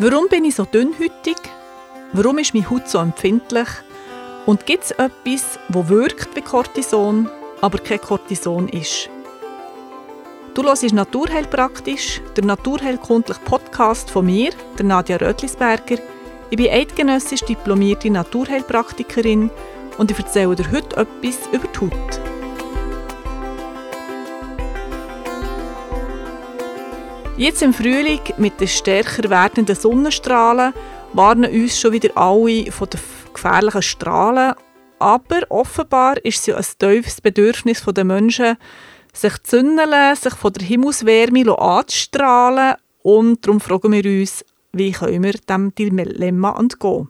Warum bin ich so dünnhütig? Warum ist meine Haut so empfindlich? Und gibt es etwas, das wirkt wie Cortison, aber kein Cortison ist? Du hörst Naturheilpraktisch, der naturheilkundliche Podcast von mir, der Nadja Rötlisberger. Ich bin eidgenössisch diplomierte Naturheilpraktikerin und ich erzähle dir heute etwas über die Haut. Jetzt im Frühling mit den stärker werdenden Sonnenstrahlen warnen uns schon wieder alle von den gefährlichen Strahlen. Aber offenbar ist es ja ein tiefes Bedürfnis der Menschen, sich zu zündeln, sich von der Himmelswärme anzustrahlen. Und darum fragen wir uns, wie können wir diesem Dilemma entgehen.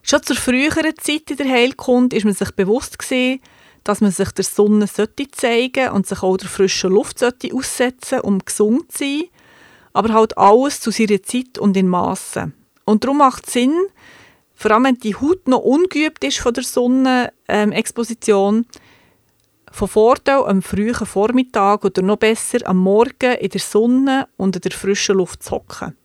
Schon zur früheren Zeit in der Heilkunde ist man sich bewusst gewesen, dass man sich der Sonne sollte zeigen und sich auch der frischen Luft sollte aussetzen, um gesund zu sein, aber halt alles zu seiner Zeit und in Massen. Und darum macht es Sinn, vor allem wenn die Haut noch ungeübt ist von der Sonnenexposition, ähm, von Vorteil am frühen Vormittag oder noch besser am Morgen in der Sonne und in der frischen Luft zu hocken.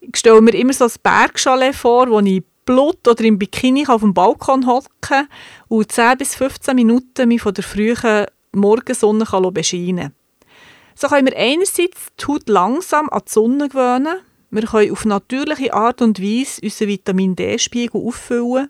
Ich stelle mir immer so ein Bergchalet vor, wo ich Blut oder im Bikini auf dem Balkon hocken und 10 bis 15 Minuten mich von der frühen Morgensonne bescheinen kann. So können wir einerseits die Haut langsam an die Sonne gewöhnen. Wir können auf natürliche Art und Weise unseren Vitamin D-Spiegel auffüllen.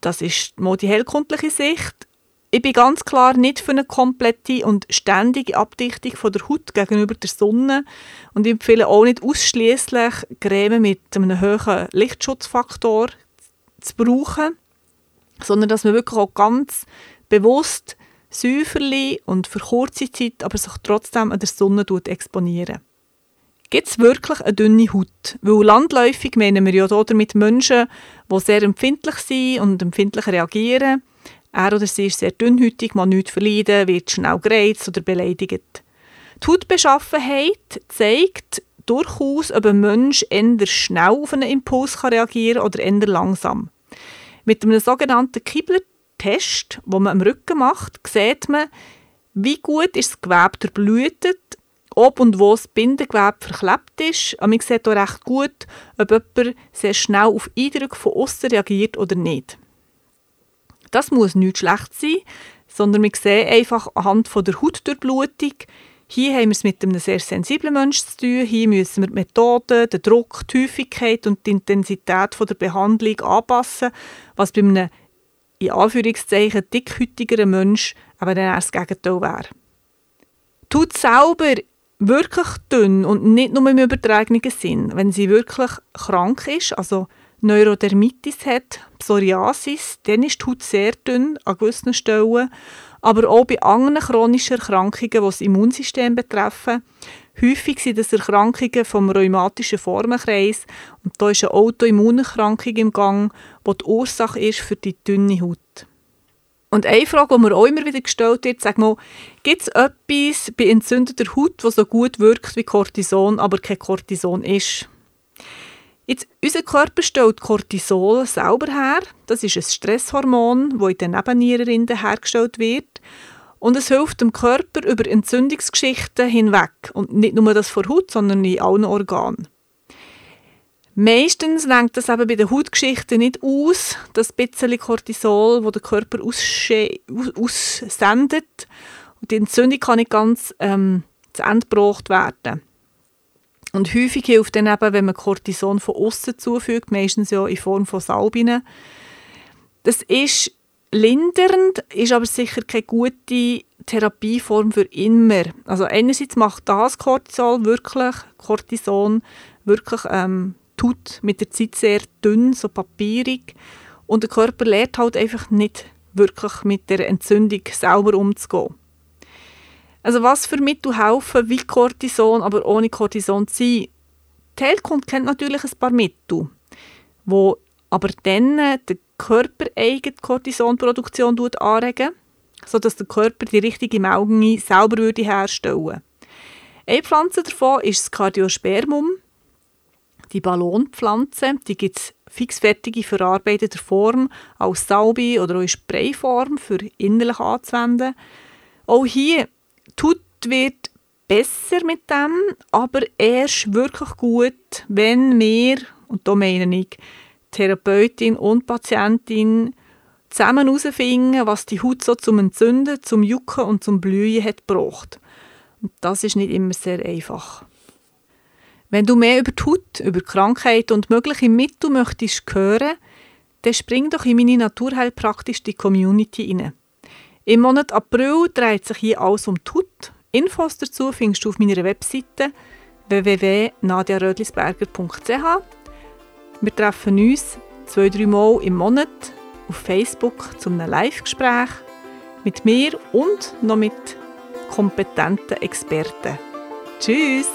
Das ist mal die hellkundliche Sicht. Ich bin ganz klar nicht für eine komplette und ständige Abdichtung von der Haut gegenüber der Sonne und ich empfehle auch nicht ausschließlich Creme mit einem hohen Lichtschutzfaktor zu brauchen, sondern dass man wirklich auch ganz bewusst säuferlich und für kurze Zeit, aber sich trotzdem an der Sonne exponieren. Gibt es wirklich eine dünne Haut? Weil landläufig meinen wir ja damit Menschen, die sehr empfindlich sind und empfindlich reagieren. Er oder sie ist sehr dünnhütig, man nichts verleiden, wird schnell gereizt oder beleidigt. Die Hautbeschaffenheit zeigt durchaus, ob ein Mensch eher schnell auf einen Impuls reagieren kann oder eher langsam. Mit einem sogenannten Kibler-Test, den man am Rücken macht, sieht man, wie gut ist das Gewebe durchblutet, ob und wo das Bindegewebe verklebt ist. Und man sieht auch recht gut, ob jemand sehr schnell auf Eindrücke von außen reagiert oder nicht. Das muss nicht schlecht sein, sondern wir sehen einfach anhand der Hautdurchblutung, hier haben wir es mit einem sehr sensiblen Menschen zu tun. Hier müssen wir die Methoden, den Druck, die Häufigkeit und die Intensität der Behandlung anpassen, was bei einem in Anführungszeichen dickhütigeren Mensch aber dann erst das Gegenteil wäre. Tut selber wirklich dünn und nicht nur im übertragenen Sinn, wenn sie wirklich krank ist, also Neurodermitis hat, Psoriasis, dann ist die Haut sehr dünn an gewissen Stellen, aber auch bei anderen chronischen Erkrankungen, die das Immunsystem betreffen. Häufig sind das Erkrankungen vom rheumatischen Formenkreis und da ist eine Autoimmunerkrankung im Gang, die die Ursache ist für die dünne Haut. Und eine Frage, die mir auch immer wieder gestellt wird, sag mal, gibt es etwas bei entzündeter Haut, das so gut wirkt wie Cortison, aber kein Cortison ist? Jetzt, unser Körper stellt Cortisol selber her. Das ist ein Stresshormon, das in den Nebennierenrinden hergestellt wird. Und es hilft dem Körper über Entzündungsgeschichten hinweg. Und nicht nur das vor Haut, sondern in allen Organen. Meistens lenkt das eben bei den Hautgeschichten nicht aus, das bisschen Cortisol, das der Körper aussendet. Und die Entzündung kann nicht ganz ähm, zu Ende gebracht werden. Und häufig hilft dann eben, wenn man Cortison von außen zufügt, meistens ja in Form von Salbinen. Das ist lindernd, ist aber sicher keine gute Therapieform für immer. Also einerseits macht das Cortisol wirklich, Cortison wirklich ähm, tut mit der Zeit sehr dünn, so papierig. Und der Körper lernt halt einfach nicht wirklich mit der Entzündung sauber umzugehen. Also was für Mittel helfen, wie Cortison, aber ohne Cortison zu sein? Die Heilkunde kennt natürlich ein paar Mittel, wo aber dann die körpereigene Cortisonproduktion anregen, sodass der Körper die richtige Menge selber würde herstellen würde. Eine Pflanze davon ist das Cardiospermum. Die Ballonpflanze, die gibt es fixfertige verarbeitete Form als Salbe oder auch in Sprayform für innerlich anzuwenden. Auch hier Haut wird besser mit dem, aber erst wirklich gut, wenn wir, und da meine ich Therapeutin und Patientin, zusammen herausfinden, was die Haut so zum Entzünden, zum Jucken und zum Blühen hat gebraucht. Und das ist nicht immer sehr einfach. Wenn du mehr über die Haut, über Krankheiten und mögliche Mittel möchtest hören, dann spring doch in meine Naturheilpraktisch die Community rein. Im Monat April dreht sich hier alles um die Haut. Infos dazu findest du auf meiner Webseite www.nadiarödlisberger.ch. Wir treffen uns zwei, drei Mal im Monat auf Facebook zu einem Live-Gespräch mit mir und noch mit kompetenten Experten. Tschüss!